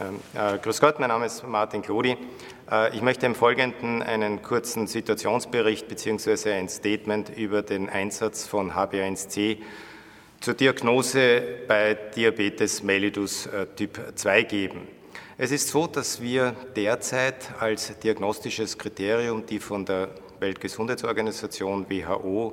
Ähm, äh, grüß Gott, mein Name ist Martin Klodi. Äh, ich möchte im Folgenden einen kurzen Situationsbericht bzw. ein Statement über den Einsatz von HbA1c zur Diagnose bei Diabetes mellitus äh, Typ 2 geben. Es ist so, dass wir derzeit als diagnostisches Kriterium die von der Weltgesundheitsorganisation WHO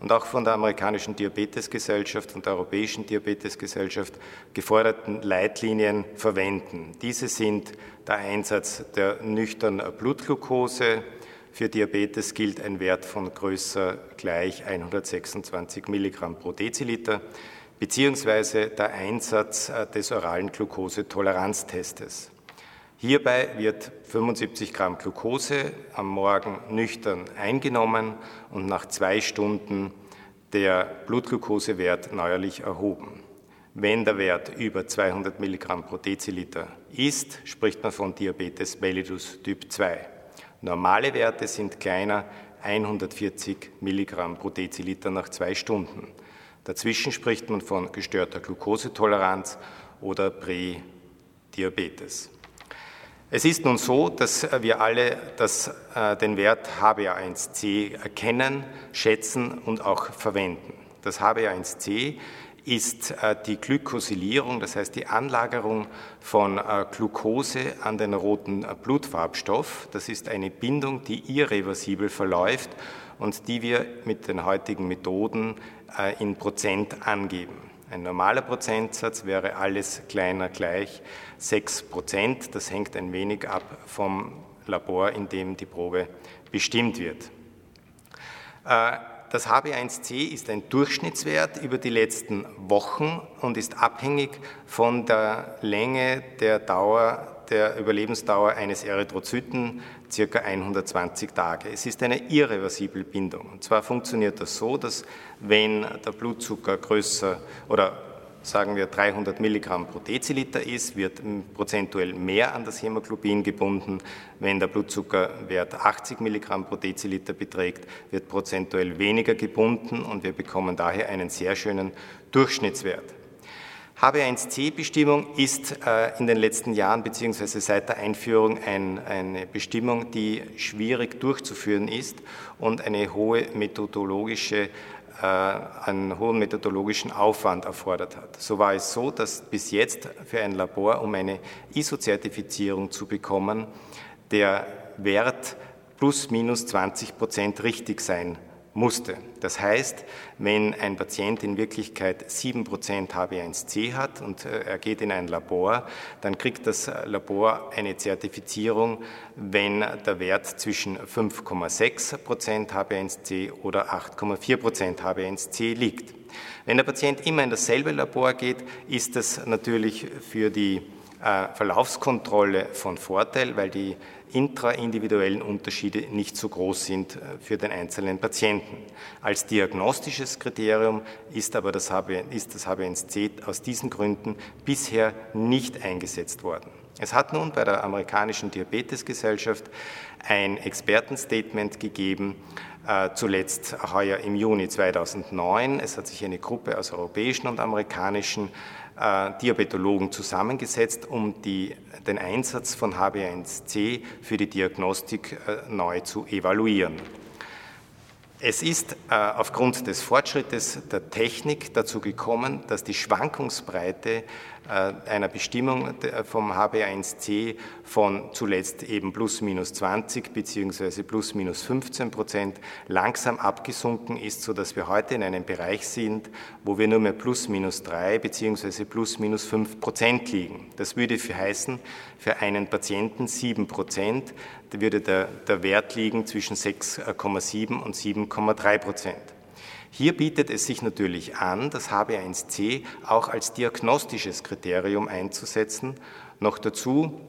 und auch von der amerikanischen Diabetesgesellschaft und der europäischen Diabetesgesellschaft geforderten Leitlinien verwenden. Diese sind der Einsatz der nüchternen Blutglucose. Für Diabetes gilt ein Wert von größer gleich 126 Milligramm pro Deziliter beziehungsweise der Einsatz des oralen Glukosetoleranztestes. Hierbei wird 75 Gramm Glucose am Morgen nüchtern eingenommen und nach zwei Stunden der Blutglukosewert neuerlich erhoben. Wenn der Wert über 200 Milligramm pro Deziliter ist, spricht man von Diabetes mellitus Typ 2. Normale Werte sind kleiner 140 Milligramm pro Deziliter nach zwei Stunden. Dazwischen spricht man von gestörter Glukosetoleranz oder Prädiabetes. Es ist nun so, dass wir alle das, äh, den Wert HbA1c erkennen, schätzen und auch verwenden. Das HbA1c ist äh, die Glykosilierung, das heißt die Anlagerung von äh, Glucose an den roten äh, Blutfarbstoff. Das ist eine Bindung, die irreversibel verläuft und die wir mit den heutigen Methoden äh, in Prozent angeben. Ein normaler Prozentsatz wäre alles kleiner gleich 6 Prozent. Das hängt ein wenig ab vom Labor, in dem die Probe bestimmt wird. Äh, das HB1C ist ein Durchschnittswert über die letzten Wochen und ist abhängig von der Länge der Dauer der Überlebensdauer eines Erythrozyten circa 120 Tage. Es ist eine irreversible Bindung. Und zwar funktioniert das so, dass wenn der Blutzucker größer oder sagen wir 300 Milligramm pro Deziliter ist, wird prozentuell mehr an das Hämoglobin gebunden. Wenn der Blutzuckerwert 80 Milligramm pro Deziliter beträgt, wird prozentuell weniger gebunden und wir bekommen daher einen sehr schönen Durchschnittswert. HB1C-Bestimmung ist äh, in den letzten Jahren beziehungsweise seit der Einführung ein, eine Bestimmung, die schwierig durchzuführen ist und eine hohe methodologische äh, einen hohen methodologischen Aufwand erfordert hat. So war es so, dass bis jetzt für ein Labor, um eine ISO-Zertifizierung zu bekommen, der Wert plus minus 20 Prozent richtig sein musste. Das heißt, wenn ein Patient in Wirklichkeit 7% HB1C hat und äh, er geht in ein Labor, dann kriegt das Labor eine Zertifizierung, wenn der Wert zwischen 5,6% HB1C oder 8,4% HB1C liegt. Wenn der Patient immer in dasselbe Labor geht, ist das natürlich für die äh, Verlaufskontrolle von Vorteil, weil die intraindividuellen Unterschiede nicht so groß sind äh, für den einzelnen Patienten. Als diagnostisches Kriterium ist aber das, HB, ist das HbA1c aus diesen Gründen bisher nicht eingesetzt worden. Es hat nun bei der amerikanischen Diabetesgesellschaft ein Expertenstatement gegeben, zuletzt heuer im Juni 2009. Es hat sich eine Gruppe aus europäischen und amerikanischen äh, Diabetologen zusammengesetzt, um die, den Einsatz von HbA1c für die Diagnostik äh, neu zu evaluieren. Es ist äh, aufgrund des Fortschrittes der Technik dazu gekommen, dass die Schwankungsbreite äh, einer Bestimmung vom HbA1c von zuletzt eben plus minus 20 beziehungsweise plus minus 15 Prozent langsam abgesunken ist, sodass wir heute in einem Bereich sind, wo wir nur mehr plus minus 3 beziehungsweise plus minus 5 Prozent liegen. Das würde für heißen, für einen Patienten 7 Prozent, würde der, der Wert liegen zwischen 6,7 und 7,3 Prozent. Hier bietet es sich natürlich an, das HB1C auch als diagnostisches Kriterium einzusetzen. Noch dazu,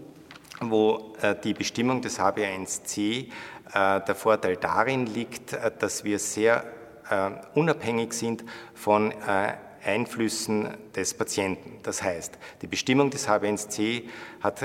wo äh, die Bestimmung des HB1C äh, der Vorteil darin liegt, äh, dass wir sehr unabhängig sind von Einflüssen des Patienten. Das heißt, die Bestimmung des HbA1c hat,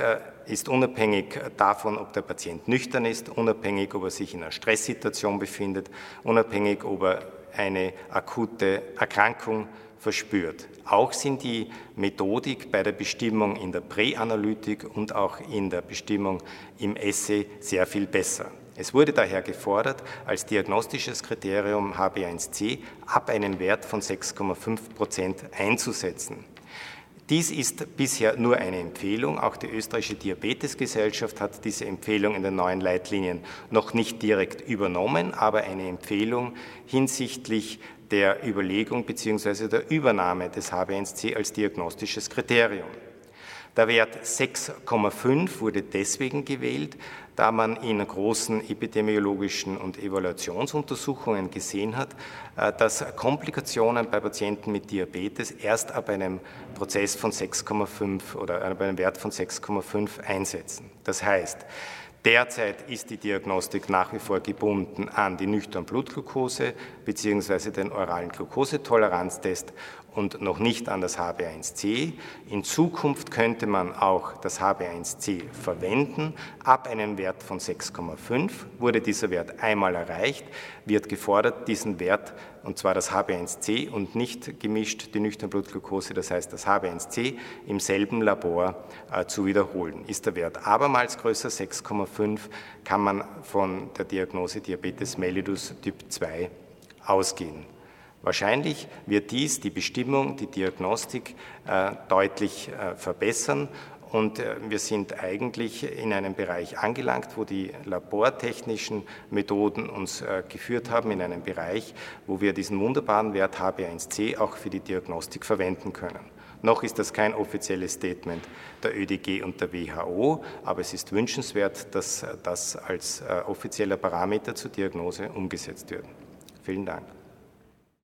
ist unabhängig davon, ob der Patient nüchtern ist, unabhängig, ob er sich in einer Stresssituation befindet, unabhängig, ob er eine akute Erkrankung verspürt. Auch sind die Methodik bei der Bestimmung in der Präanalytik und auch in der Bestimmung im Essay sehr viel besser. Es wurde daher gefordert, als diagnostisches Kriterium HB1C ab einem Wert von 6,5 Prozent einzusetzen. Dies ist bisher nur eine Empfehlung. Auch die österreichische Diabetesgesellschaft hat diese Empfehlung in den neuen Leitlinien noch nicht direkt übernommen, aber eine Empfehlung hinsichtlich der Überlegung bzw. der Übernahme des HB1C als diagnostisches Kriterium. Der Wert 6,5 wurde deswegen gewählt, da man in großen epidemiologischen und Evaluationsuntersuchungen gesehen hat, äh, dass Komplikationen bei Patienten mit Diabetes erst ab einem Prozess von 6,5 oder ab einem Wert von 6,5 einsetzen. Das heißt, Derzeit ist die Diagnostik nach wie vor gebunden an die nüchtern Blutglucose bzw. den oralen Glukosetoleranztest und noch nicht an das HB1C. In Zukunft könnte man auch das HB1C verwenden. Ab einem Wert von 6,5 wurde dieser Wert einmal erreicht, wird gefordert, diesen Wert, und zwar das HB1C und nicht gemischt die nüchterne Blutglucose, das heißt das HB1C, im selben Labor äh, zu wiederholen. Ist der Wert abermals größer 6,5, kann man von der Diagnose Diabetes mellitus Typ 2 ausgehen. Wahrscheinlich wird dies die Bestimmung, die Diagnostik äh, deutlich äh, verbessern und äh, wir sind eigentlich in einem Bereich angelangt, wo die labortechnischen Methoden uns geführt haben, in einem Bereich, wo wir diesen wunderbaren Wert HB1C auch für die Diagnostik verwenden können. Noch ist das kein offizielles Statement der ÖDG und der WHO, aber es ist wünschenswert, dass das als offizieller Parameter zur Diagnose umgesetzt wird. Vielen Dank.